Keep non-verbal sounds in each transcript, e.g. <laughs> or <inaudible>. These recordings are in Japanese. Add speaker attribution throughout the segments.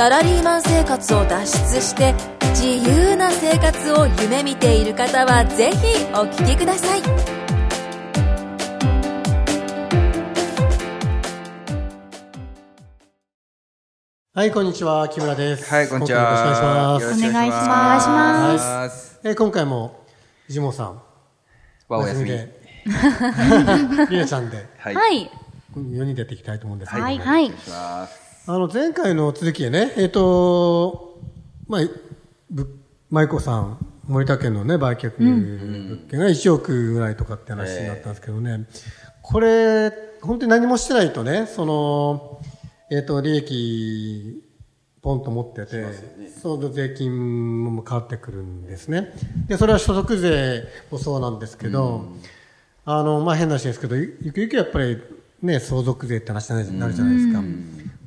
Speaker 1: サラリーマン生活を脱出して自由な生活を夢見ている方はぜひお聞きください
Speaker 2: はい、こんにちは。木村です。
Speaker 3: はい、こんにちは。
Speaker 2: 今回もよろしくお願いします。
Speaker 3: お願いします。
Speaker 4: お願い
Speaker 2: えー今回も、藤本さん。
Speaker 3: わお休み。
Speaker 2: で。<laughs> りなちゃんで、
Speaker 3: はい。
Speaker 4: はい。
Speaker 2: 4人でやっていきたいと思うんですけど、
Speaker 4: はい。はい。
Speaker 3: お願いします。
Speaker 2: あの、前回の続きでね、えっ、と、まあ、ぶ舞子さん、森田県のね、売却物件が1億ぐらいとかって話になったんですけどね、これ、本当に何もしてないとね、その、えっ、と、利益、ポンと持ってて、その税金も変わってくるんですね。で、それは所得税もそうなんですけど、あの、まあ、変な話ですけど、ゆゆくゆくやっぱりね、相続税って話になるじゃないですか。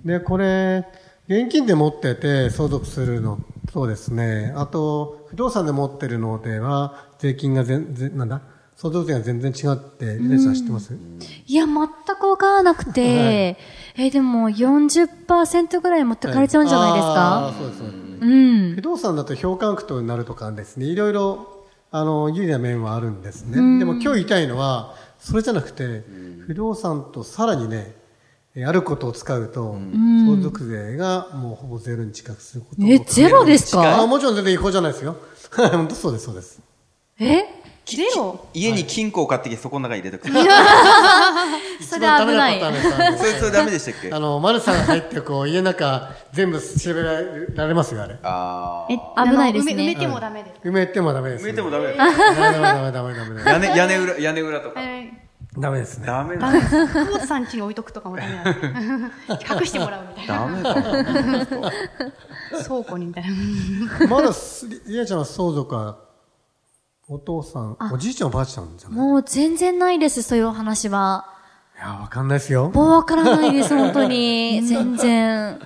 Speaker 2: で、これ、現金で持ってて相続するのそうですね。あと、不動産で持ってるのでは、税金が全然、なんだ？相続税が全然違って、リネさん知ってます？
Speaker 4: いや、全くわからなくて、え、でも40%ぐらい持ってかれちゃうんじゃないです
Speaker 2: あ
Speaker 4: か
Speaker 2: ーそうです、そうです。
Speaker 4: うん。
Speaker 2: 不動産だと評価額となるとかですね、いろいろ、あの、有利な面はあるんですね。でも今日言いたいのは、それじゃなくて、不動産とさらにね、えあることを使うと、相続税がもうほぼゼロに近くすること
Speaker 4: え、ゼロです
Speaker 2: あ
Speaker 4: か
Speaker 2: もちろん全然違法じゃないですよ。本当そうです、そうです。
Speaker 4: え？ゼロ
Speaker 3: 家に金庫を買ってきて、そこの中に入れとく。<laughs>
Speaker 4: それ危ない
Speaker 3: それ、それダメでしたっけ？
Speaker 2: あの、マルさんが入って、こう、家の中、全部調べられますよ、あれ。
Speaker 3: あ
Speaker 4: え、危ないです
Speaker 5: 埋め埋め
Speaker 4: ね。
Speaker 5: てもダメです。
Speaker 2: 埋めてもダメです。
Speaker 3: ー。埋めてもダメ。<laughs>
Speaker 2: ダメダメダメダメダメダメ。
Speaker 3: 屋根、屋根裏、屋根裏とか。
Speaker 2: ダメですね。
Speaker 3: ダメだ。
Speaker 5: 久保田さん家に置いとくとかもダメなんです。<laughs> 隠してもらうみたい
Speaker 3: ダメだ。
Speaker 5: な。倉庫にみたいな。
Speaker 2: まだす、りなちゃんは相続は、お父さん、おじいちゃんおばあちゃんじゃない？
Speaker 4: もう全然ないです、そういうお話は。
Speaker 2: いや、わかんないですよ。
Speaker 4: もうわからないです、本当に。<laughs> 全然。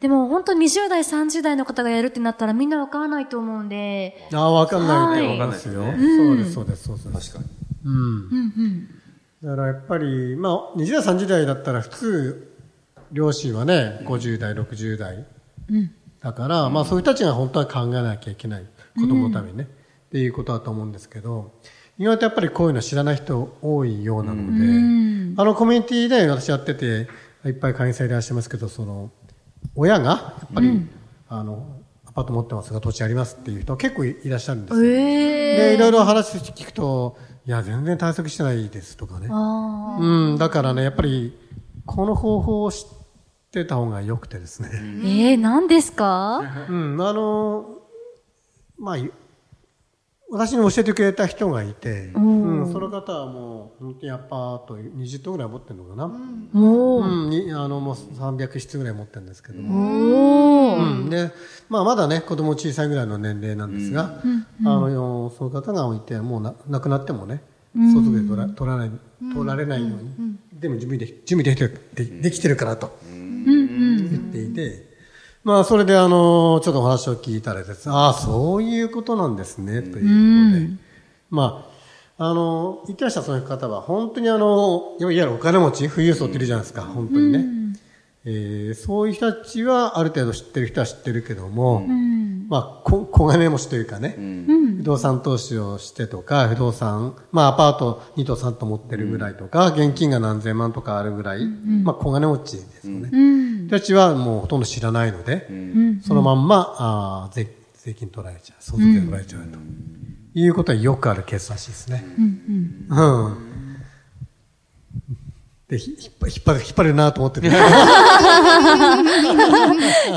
Speaker 4: でも本当20代、30代の方がやるってなったらみんなわからないと思うんで。
Speaker 2: ああ、わかんないと
Speaker 4: はい
Speaker 2: 思いますよ。そうです、そうです、そうです。
Speaker 3: 確かに。
Speaker 2: うん。だからやっぱり、まあ、20代、30代だったら普通、両親はね、50代、60代。だから、まあそういう人たちが本当は考えなきゃいけない。子供のためにね。っていうことだと思うんですけど、意外とやっぱりこういうの知らない人多いようなので、あのコミュニティで私やってて、いっぱい会員さんいらっしゃいますけど、その、親が、やっぱり、あの、アパート持ってますが土地ありますっていう人結構いらっしゃるんですよ。で、いろいろ話聞くと、いや、全然対策してないですとかね。
Speaker 4: あ
Speaker 2: うん、だからね、やっぱり、この方法を知ってた方が良くてですね。
Speaker 4: ーえー、何ですか？<laughs>
Speaker 2: うん、あの、まあ、い私に教えてくれた人がいて、うん、その方はもう、本当にアパート20棟ぐらい持ってるのかな。
Speaker 4: もう。
Speaker 2: うん、にあの、もう300室ぐらい持ってるんですけども。うん、で、まあ、まだね、子供小さいぐらいの年齢なんですが、あの、その方がいて、もうな亡くなってもね、相続で取ら取らない、取られないように、でも準備で、準備できてる、でできてるからと、言っていて、まあ、それであの、ちょっとお話を聞いたらですね、ああ、そういうことなんですね、ということで、まあ、あの、言ってらっしゃるその方は、本当にあの、いわゆるお金持ち、富裕層っているじゃないですか、本当にね。えーそういう人たちはある程度知ってる人は知ってるけども、まあ、こ小金持ちというかね、不動産投資をしてとか、不動産、まあアパート2と3と持ってるぐらいとか、現金が何千万とかあるぐらい、まあ小金持ちですよね。人たちはもうほとんど知らないので、そのまんま、あー税税金取られちゃう、相続税取られちゃうと。いうことはよくあるケースらしいですね。うん。で、ひ引っ張る、引っ張るなと思ってて。
Speaker 4: で、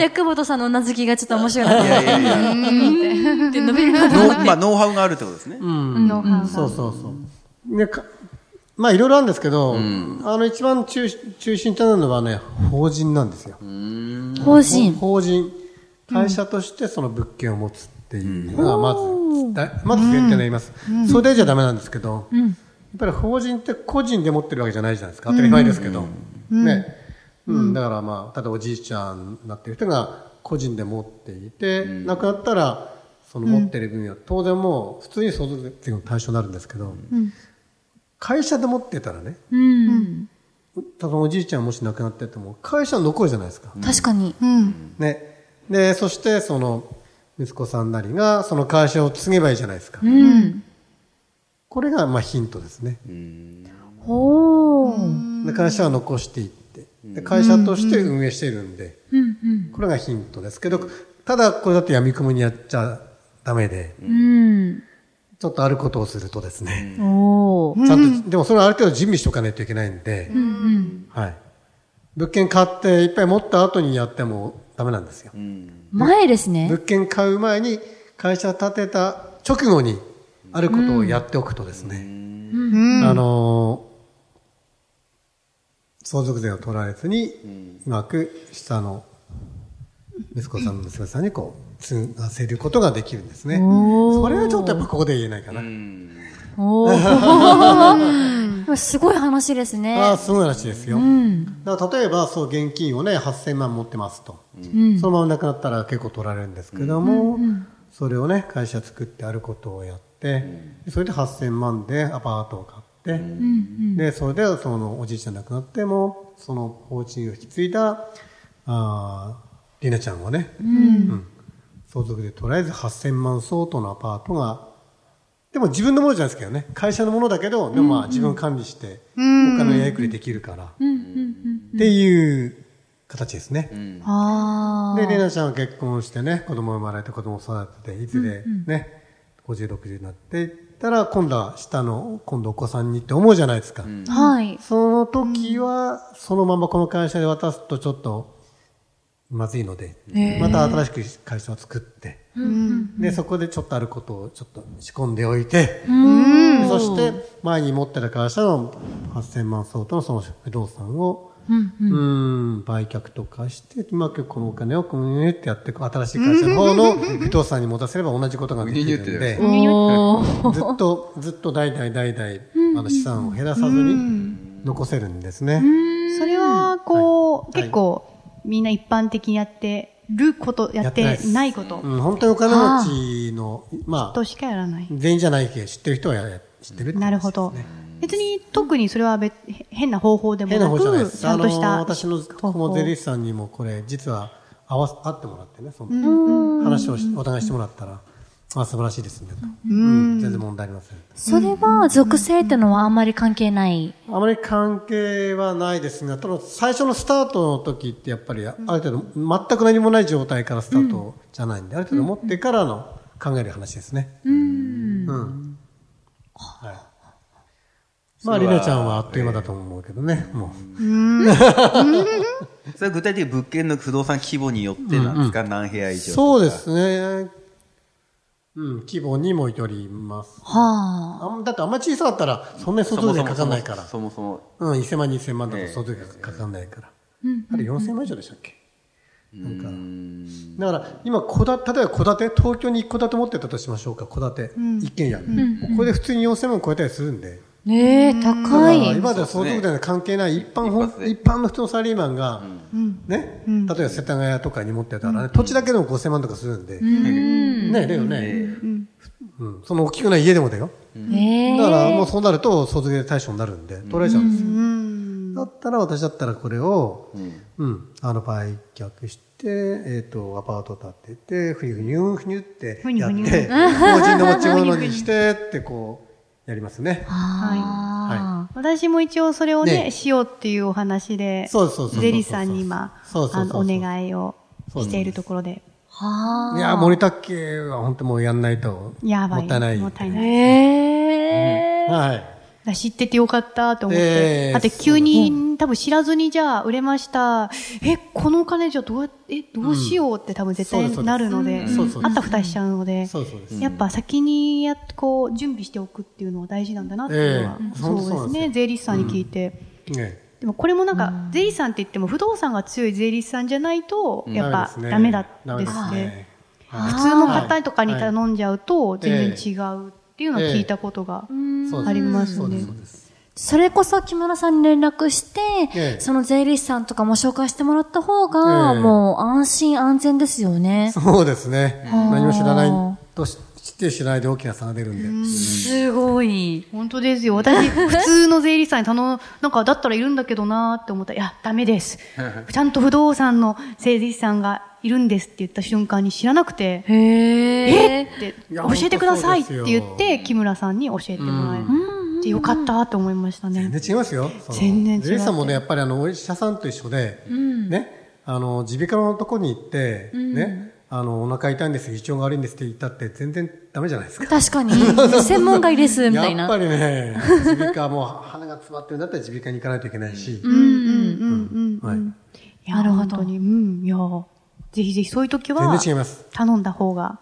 Speaker 4: 久保田さんのうなずきがちょっと面白かった。
Speaker 3: いやいやいや。
Speaker 4: って伸びる
Speaker 3: まあ、ノウハウがあるってことですね。
Speaker 5: ノウハウ
Speaker 2: そうそうそう。ね、かまあいろいろあるんですけど、あの一番中中心となるのはね、法人なんですよ。
Speaker 4: 法人。
Speaker 2: 法人。会社としてその物件を持つっていうのがまずだまず前提になります。それでじゃダメなんですけど、やっぱり法人って個人で持ってるわけじゃないじゃないですか。当たり前ですけど。ね。うん、だからまあ、ただおじいちゃんになってる人が個人で持っていて、亡くなったら、その持ってる分は、当然もう普通に相続税の対象になるんですけど、会社で持ってたらね、
Speaker 4: うん。
Speaker 2: 多分おじいちゃんもし亡くなってても、会社は残るじゃないですか。
Speaker 4: 確かに。
Speaker 5: うん。
Speaker 2: ね。で、そしてその、息子さんなりがその会社を継げばいいじゃないですか。
Speaker 4: うん。
Speaker 2: これがまあヒントですね。
Speaker 4: ほー。
Speaker 2: で会社は残していって、で会社として運営しているんで、
Speaker 4: うん
Speaker 2: これがヒントですけど、ただこれだって闇雲にやっちゃダメで、
Speaker 4: うん。
Speaker 2: ちょっとあることをするとですね。ちゃんと、でもそれはある程度準備しておかないといけないんで。はい。物件買っていっぱい持った後にやってもダメなんですよ。
Speaker 4: 前ですね
Speaker 2: 物。件買う前に会社建てた直後にあることをやっておくとですね、あのー相続税を取られずに、うまく下の息子さんの娘さんにこう、継がせることができるんですね。それはちょっとやっぱここで言えないかな。<laughs>
Speaker 4: すごい話ですね。
Speaker 2: ああ、すごい話ですよ。
Speaker 4: うん。
Speaker 2: だから例えば、そう、現金をね、8000万持ってますと。
Speaker 4: うん。
Speaker 2: そのままなくなったら結構取られるんですけども、それをね、会社作ってあることをやって、それで8000万でアパートを買って、で、それでそのおじいちゃん亡くなっても、その法人を引き継いだ、あーりなちゃんはね、うん。相続でとりあえず8000万相当のアパートが、でも自分のものじゃないですけどね、会社のものだけど、でもまあ自分管理して、お金のやりくりできるから、っていう形ですね。
Speaker 4: あ
Speaker 2: で、レナちゃんは結婚してね、子供生まれて子供育てて、いずれね、50、60になっていったら、今度は下の、今度お子さんにって思うじゃないですか。
Speaker 4: あ。はい。
Speaker 2: その時は、そのままこの会社で渡すとちょっと、まずいので、また新しく会社を作って、で、そこでちょっとあることをちょっと仕込んでおいて、でそして前に持ってた会社の8000万相当のその不動産を、うん、売却とかして、うまくこのお金をこうってやって、新しい会社の方の不動産に持たせれば同じことができるんで。ずっと、ずっと代々代々、あの資産を減らさずに残せるんですね。
Speaker 5: それは、こう、
Speaker 2: はい。
Speaker 5: 結構、みんな一般的にやってること、やってないこと。
Speaker 2: うん、本当にお金持ちの、まあ、
Speaker 5: としかやらない。
Speaker 2: 全員じゃないけど、知ってる人はや知ってるって
Speaker 5: なるほど。別に特にそれは別変な方法でも
Speaker 2: 変な
Speaker 5: なく、
Speaker 2: 方じゃないです。
Speaker 5: ちゃんとし
Speaker 2: あの
Speaker 5: た
Speaker 2: 私の
Speaker 5: 方法
Speaker 2: も税理士さんにもこれ、実は合わせ、会ってもらってね、その話をしお互いしてもらったら、あ、素晴らしいですね、と。うん、全然問題ありません。
Speaker 4: それは、属性ってのはあんまり関係ない？
Speaker 2: あまり関係はないですが、ただ最初のスタートの時ってやっぱり、ある程度、全く何もない状態からスタートじゃないんで、ある程度持ってからの考える話ですね。うん。はい。まあ、りなちゃんはあっという間だと思うけどね、もう。<laughs>
Speaker 3: それは具体的に物件の不動産規模によってなんですか、何部屋以上とか
Speaker 2: そうですね。うん、規模にもよります。
Speaker 4: はあ。
Speaker 2: あんだってあんまり小さかったら、そんなに相続税かかんないから。
Speaker 3: そもそも。
Speaker 2: うん、1000万、2000万とか相続税かかんないから。あれ4000万以上でしたっけ？なんか。だから、今、戸建例えば戸建て、東京に1戸建て持ってたとしましょうか、戸建て。一軒家。これで普通に4000万超えたりするんで。
Speaker 4: ええ、高
Speaker 2: だから
Speaker 4: い。
Speaker 2: 今までは相続税に関係ない一般
Speaker 3: 一
Speaker 2: 般の普通のサラリーマンが、ね、例えば世田谷とかに持ってたらね、土地だけでも5000万とかするんで。ね、だよね。うん。その大きくない家でもだよ。
Speaker 4: ええ。
Speaker 2: だからもうそうなると相続税対象になるんで、取られちゃうんですよ。だったら私だったらこれを、うん、あの売却して、えっ、と、アパート建てて、ふにゅふにゅふにゅってやっ
Speaker 5: ふにゅふにゅ
Speaker 2: て、法人の持ち物にしてってこう、やりますね。
Speaker 4: あ
Speaker 5: 私も一応それをね、
Speaker 2: ね
Speaker 5: しようっていうお話で、
Speaker 2: そうそうそうそう
Speaker 5: ゼリーさんに今、
Speaker 2: そうそうそう
Speaker 5: お願いをしているところで、
Speaker 4: あ。はあ。
Speaker 2: いや、森田家は本当もうやんないと、
Speaker 5: やばい。
Speaker 2: もったいない。
Speaker 5: もったいない。
Speaker 4: ええ。
Speaker 2: はい。
Speaker 5: だ知っててよかったと思って。
Speaker 2: ええ
Speaker 5: だって急に、多分知らずにじゃあ売れました。え、このお金じゃどうやって、え、どうしようって多分絶対なるので、あったふたしちゃうので。やっぱ先にやっこう準備しておくっていうのは大事なんだなっていうのは、
Speaker 2: ええ。
Speaker 5: そうですね。税理士さんに聞いて。
Speaker 2: ね。
Speaker 5: でもこれもなんか、税理士さんって言っても不動産が強い税理士さんじゃないと、やっぱ
Speaker 2: ダメ
Speaker 5: だですね。
Speaker 2: ね。
Speaker 5: 普通の方とかに頼んじゃうと全然違うっていうのを聞いたことがありますね
Speaker 2: そう。です。
Speaker 4: それこそ木村さんに連絡して、
Speaker 2: ええ
Speaker 4: その税理士さんとかも紹介してもらった方が、
Speaker 2: ええ
Speaker 4: もう安心安全ですよね。
Speaker 2: そうですね。何も知らないとし知って知らないで大きな差が出るんで。
Speaker 4: すごい。
Speaker 5: 本当ですよ。私、普通の税理士さんに頼む、なんか、だったらいるんだけどなーって思ったら、いや、ダメです。ちゃんと不動産の税理士さんがいるんですって言った瞬間に知らなくて、
Speaker 4: へえ。
Speaker 5: って、教えてくださいって言って、木村さんに教えてもらえてよかったと思いましたね。
Speaker 2: 全然違いますよ。
Speaker 5: 全然違う
Speaker 2: 税理士さんもね、やっぱりあの、お医者さんと一緒で、ね、あの、耳鼻科のとこに行って、ね、あの、お腹痛いんです、胃腸が悪いんですって言ったって全然ダメじゃないですか。
Speaker 4: 確かに。<laughs> 専門外です、みたいな。
Speaker 2: やっぱりね、耳鼻科も鼻が詰まってるんだったら耳鼻科に行かないといけないし、
Speaker 5: うんうんうんうん。
Speaker 2: はい。
Speaker 5: いや、
Speaker 4: なるほど
Speaker 5: 本当に、うん、いや、ぜひぜひそういう時は、
Speaker 2: 全然違います。
Speaker 5: 頼んだ方が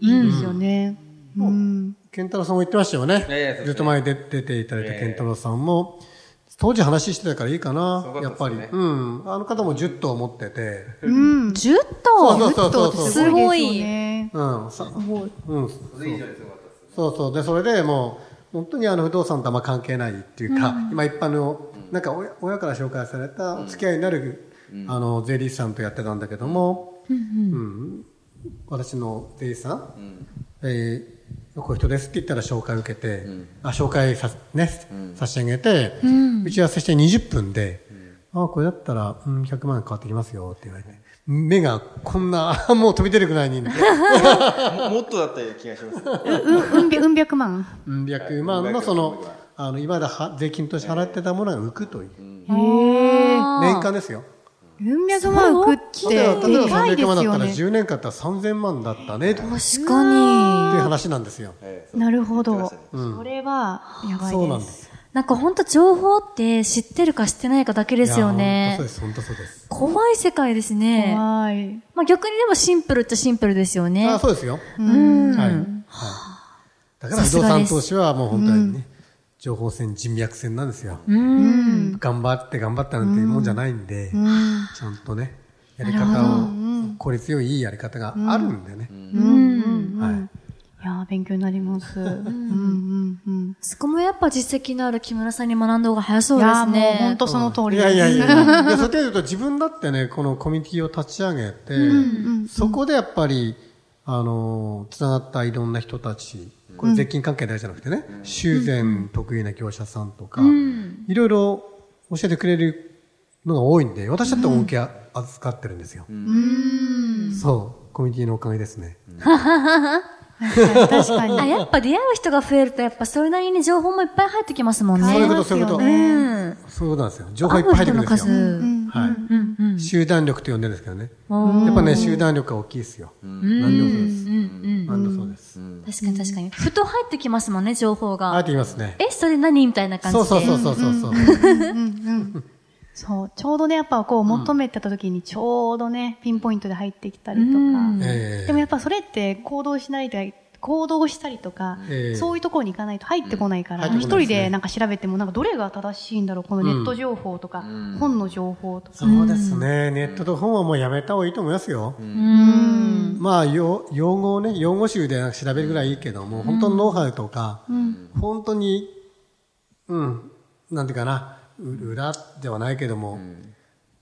Speaker 5: いいですよね。うん。
Speaker 2: 健太郎さんも言ってましたよね。
Speaker 3: ええ
Speaker 2: ずっと前に出出ていただいた
Speaker 3: ええ
Speaker 2: 健太郎さんも、当時話してたからいいかなやっぱり。うん。あの方も10頭持ってて、
Speaker 5: うん。
Speaker 4: 10
Speaker 2: そう
Speaker 4: 頭
Speaker 2: そうそうそうそう。
Speaker 4: すごい
Speaker 5: ですよね
Speaker 2: うん。さうん。そうそう。で、それでもう、本当にあの不動産とあんま関係ないっていうか、今一般の、なんか親親から紹介されたお付き合いになる、あの、税理士さんとやってたんだけども、うん。私の税理士さん、えーこういう人ですって言ったら紹介を受けて、あ紹介さ,、ね差し上げて、打ち合わせして20分で、あこれだったら、うん、100万円変わってきますよって言われて、目がこんな、<laughs> もう飛び出るぐらいに、
Speaker 3: も <laughs> もっとだったような気がします。
Speaker 5: うん、うん百、うん百万。
Speaker 2: うん百万のその、あの、今までは税金として払ってたものが浮くという。
Speaker 5: へえ。
Speaker 2: 年間ですよ。
Speaker 5: うん百万食って、
Speaker 2: 300
Speaker 5: でかいで
Speaker 2: だったら
Speaker 5: よね。
Speaker 2: 10年間だったら3000万だったね、という
Speaker 4: 確かに。
Speaker 2: 話なんですよ。
Speaker 5: なるほど。それは、やばいです。
Speaker 2: そうなんです。
Speaker 4: なんか本当情報って知ってるか知ってないかだけですよね。
Speaker 2: そうです、本当そうです。
Speaker 4: 怖い世界ですね。
Speaker 5: 怖い。
Speaker 4: まあ逆にでもシンプルっちゃシンプルですよね。
Speaker 2: あそうですよ。
Speaker 4: うん。
Speaker 2: はい。はい。だから不動産投資はもう本当にね、情報戦、人脈戦なんですよ。
Speaker 4: うん。
Speaker 2: 頑張って頑張ったなんていうもんじゃないんで、ちゃんとね、やり方を、効率よいいいやり方があるんでね。
Speaker 4: うん。
Speaker 2: はい。
Speaker 5: いやー、勉強になります。うんうんうん。
Speaker 4: そこもやっぱ実績のある木村さんに学んだ方が早そう
Speaker 5: いやー、
Speaker 4: ですね。
Speaker 5: もう本当その通りです。
Speaker 2: いやいやいやいや。いや、そういうと自分だってね、<laughs> このコミュニティを立ち上げて、そこでやっぱり、あの、つながったいろんな人たち、これ税金関係だけじゃなくてね、修繕得意な業者さんとか、いろいろ教えてくれるのが多いんで、私だって恩恵預かってるんですよ。そう、コミュニティのおかげですね。
Speaker 5: 確かに。<laughs>
Speaker 4: あ、やっぱ出会う人が増えると、やっぱそれなりに情報もいっぱい入ってきますもんね。
Speaker 2: そういうこと、そういうこと。
Speaker 4: うん。
Speaker 2: そういうことなんですよ。情報いっぱい入ってくるんですよ。はい。集団力と呼んでるんですけどね。やっぱね、集団力が大きいですよ。何でもそうです。何でもそうです。
Speaker 4: 確かに確かに。ふと入ってきますもんね、情報
Speaker 2: あえ
Speaker 4: が。
Speaker 2: て言いますね。
Speaker 4: え、それ何みたいな感じで。
Speaker 2: そうそうそうそうそう。
Speaker 5: そう、ちょうどね、やっぱこう求めてた時にちょうどね、ピンポイントで入ってきたりとか。
Speaker 2: ええ
Speaker 5: でもやっぱそれって行動しないで、行動したりとか、
Speaker 2: ええ
Speaker 5: そういうところに行かないと入ってこないから、一
Speaker 2: こないですね
Speaker 5: 人でなんか調べても、なんかどれが正しいんだろう、このネット情報とか、本の情報とか。
Speaker 2: そうですね。ネットと本はもうやめた方がいいと思いますよ。
Speaker 4: うん。
Speaker 2: まあ、用用語をね、用語集で調べるぐらいいいけども、本当のノウハウとか、本当に、うん、なんていうかな、う裏ではないけども、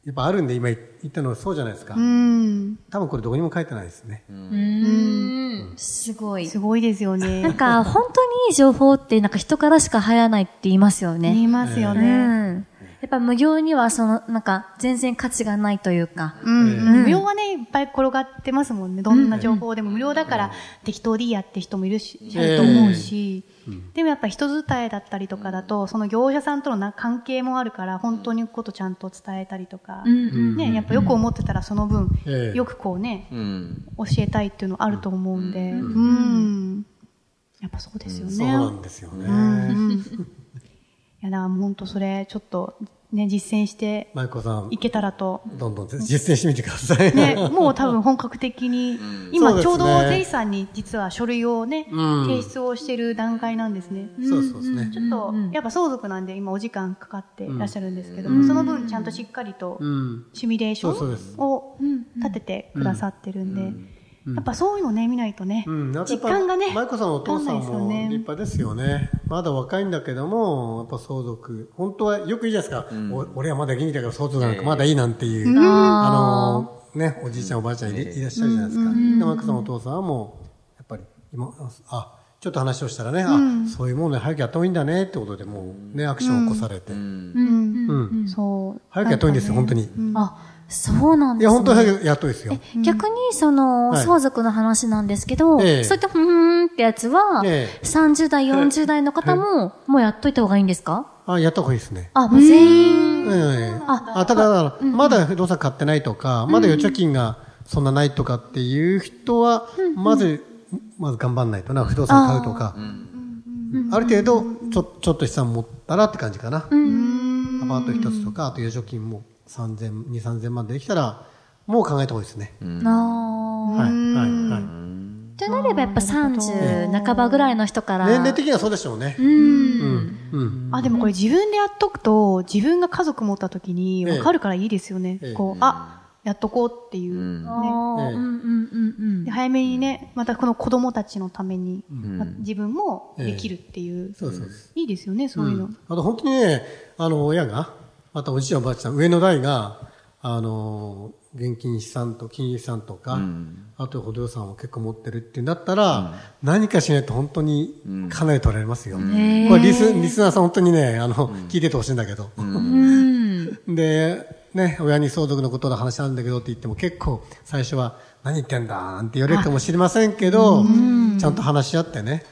Speaker 2: やっぱあるんで、今言ったのはそうじゃないですか。
Speaker 5: うん。
Speaker 2: 多分これどこにも書いてないですね。
Speaker 4: うん。すごい。
Speaker 5: すごいですよね。
Speaker 4: なんか、本当にいい情報って、なんか人からしか入らないって言いますよね。
Speaker 5: 言いますよ
Speaker 4: う
Speaker 5: ね。
Speaker 4: ん。やっぱ無料には、その、なんか、全然価値がないというか。
Speaker 5: うん。無料はね、いっぱい転がってますもんね。どんな情報でも無料だから適当でいいやって人もいるし、いると思うし。でもやっぱ人伝えだったりとかだと、その業者さんとのな関係もあるから、本当にことちゃんと伝えたりとか。ね、やっぱよく思ってたらその分
Speaker 2: ええ、
Speaker 5: よくこうね、
Speaker 3: うん。
Speaker 5: 教えたいっていうのあると思うんで。うん。やっぱそうですよね。
Speaker 2: そうなんですよね。<laughs>
Speaker 5: いや、だからもう本当それ、ちょっと、ね、実践して
Speaker 2: マイコさん
Speaker 5: い、けたらと。
Speaker 2: どんどん実践してみてください。
Speaker 5: ね、もう多分本格的に、今ちょうどゼイさんに実は書類をね、
Speaker 2: うん
Speaker 5: 提出をしている段階なんですね。
Speaker 2: そうそうですね
Speaker 5: ち。ょっと、やっぱ相続なんで今お時間かかっていらっしゃるんですけども、その分ちゃんとしっかりと
Speaker 2: うん。
Speaker 5: シミュレーションを立ててくださってるんで、やっぱそういうのね、見ないとね、
Speaker 2: うん、
Speaker 5: 実感がね、
Speaker 2: 舞子さんのお父さん
Speaker 5: わかんないですよ
Speaker 2: も
Speaker 5: ね。
Speaker 2: 立派ですよね。まだ若いんだけども、やっぱ相続。本当はよく言うじゃないですか。お俺はまだ元気だから相続なん。かまだいいなんていう、あの、ね、おじいちゃんおばあちゃんい,、いらっしゃるじゃないですか。で、舞子さんのお父さんはもう、やっぱり、今、あ、ちょっと話をしたらね、あ、そういうものね、早くやった方がいいんだねってことでもうね、アクションを起こされて。うん。
Speaker 5: そう。
Speaker 2: 早くやった方がいいんですよ、本当に。
Speaker 4: あ、そうなん
Speaker 2: いや、
Speaker 4: ですね。
Speaker 2: 本当に早くやった方がいいですよ。
Speaker 4: 逆に、その、
Speaker 2: はい。
Speaker 4: 相続の話なんですけど、
Speaker 2: ええ。
Speaker 4: そういったふーんってやつは、
Speaker 2: ええ。
Speaker 4: 30代、40代の方も、もうやっといた方がいいんですか？
Speaker 2: あ、やった方がいいですね。
Speaker 4: あ、もう全員、
Speaker 2: ええ。あただ、まだ不動産買ってないとか、まだ預貯金がそんなないとかっていう人は、まず、まず頑張んないとな、不動産買うとか。ある程度、ちょ、ちょっと資産持ったらって感じかな。アパート一つとか、あと預貯金も3000、2、3000万でできたら、もう考えた方がいいですね。
Speaker 4: あ
Speaker 2: はい、はい、はい。
Speaker 4: ーとなればやっぱ30半ばぐらいの人から、
Speaker 2: 年齢的にはそうでしょうね。うん。うん。
Speaker 5: あ、でもこれ自分でやっとくと、自分が家族持った時に分かるからいいですよね。
Speaker 2: ええ
Speaker 5: こう、あ、やっとこうっていう。
Speaker 4: あ
Speaker 5: ね
Speaker 4: うんうんうんうん
Speaker 5: で早めにね、またこの子供たちのために、ま自分もできるっていう。
Speaker 2: そうそう。
Speaker 5: いいですよね、そういうの。
Speaker 2: あと本当にね、あの、親が、またおじいちゃんおばあちゃん、上の代が、あの、現金資産と金融資産とか、あと不動産を結構持ってるっていうんだったら、何かしないと本当にかなり取られますよ。これリス、リスナーさん本当にね、あの、聞いててほしいんだけど。で、ね、親に相続のことの話なんだけどって言っても結構最初は何言ってんだなんて言われるかもしれませんけど、ちゃんと話し合ってね、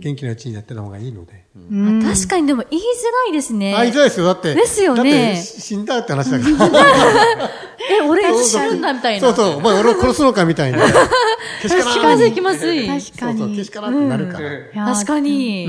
Speaker 2: 元気なうちにやってた方がいいので。
Speaker 4: あ確かにでも言いづらいですね。
Speaker 2: あ、いづらいですよ。だって。
Speaker 4: ですよね
Speaker 2: だって死んだって話だから。<laughs>
Speaker 4: え、俺死ぬんだみたいな。
Speaker 2: そうそう。お前俺を殺すのかみたいな。けしからん。
Speaker 4: 気まずい気まずい。
Speaker 5: 確か
Speaker 2: そうそう。け
Speaker 5: に。
Speaker 2: しからんってなるから。
Speaker 5: いやー
Speaker 4: 確かに。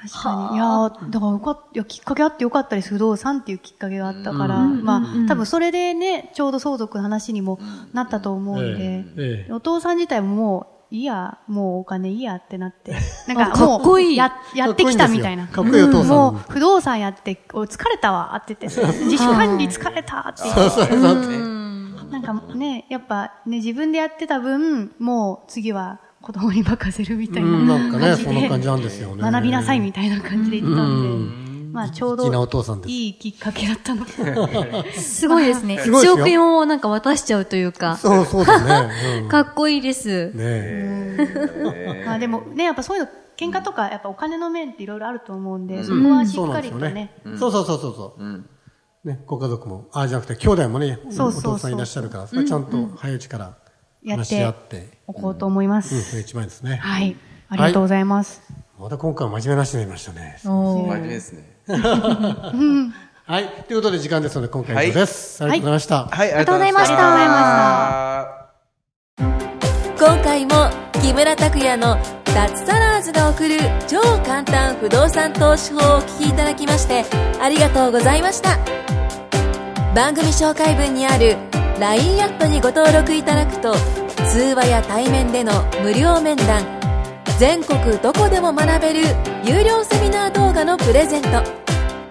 Speaker 5: 確かに。いやーだからよかっいや、きっかけあってよかったです。不動産っていうきっかけがあったから。まあ、多分それでね、ちょうど相続の話にもなったと思うんで、
Speaker 2: ええええ
Speaker 5: お父さん自体ももう、いいや、もうお金いいやってなって、<laughs> なん
Speaker 4: あか
Speaker 5: かも
Speaker 4: っこいい。
Speaker 5: う、や、やってきたみたいな。
Speaker 2: かっこいい。お父さん。
Speaker 5: もう、不動産やって、お疲れたわ、って言って、自主管理疲れたって言って。なんかね、やっぱね、自分でやってた分、もう次は子供に任せるみたいな
Speaker 2: うんなんかね。そんな感じなんですよね。
Speaker 5: 学びなさいみたいな感じで言ってたんで。まあちょう
Speaker 2: 粋なお
Speaker 5: ど
Speaker 2: 父さんです。
Speaker 5: いいきっかけだったのか。<laughs>
Speaker 4: すごいですね。
Speaker 2: すごいですよ
Speaker 4: 1億円をなんか渡しちゃうというか、
Speaker 2: そうそうだね。うん <laughs>
Speaker 4: かっこいいです。
Speaker 2: ね <laughs>
Speaker 5: あでもね、やっぱそういうの、喧嘩とかやっぱお金の面っていろいろあると思うんで、そこはしっかりとね。。
Speaker 2: そうそうそうそうそう。ね、ご家族も、ああじゃなくて兄弟もね、お
Speaker 5: そうそうそう
Speaker 2: 父さんいらっしゃるから、それはちゃんと早いうちから話し合って、
Speaker 5: おこうと思いま
Speaker 2: うん、
Speaker 5: す。
Speaker 2: それが一番いいですね。
Speaker 5: はい。ありがとうございます。
Speaker 2: また今回は真面目な話になりましたね。
Speaker 3: 真面目ですね。<laughs>
Speaker 2: はい。ということで時間ですので、今回は以上です。ありがとうございました。
Speaker 3: はい、あり
Speaker 4: がとうございました
Speaker 1: 今回も木村拓哉の脱サラーズが送る超簡単不動産投資法をお聞きいただきましてありがとうございました番組紹介文にある LINE アットにご登録いただくと通話や対面での無料面談全国どこでも学べる有料セミナー動画のプレゼント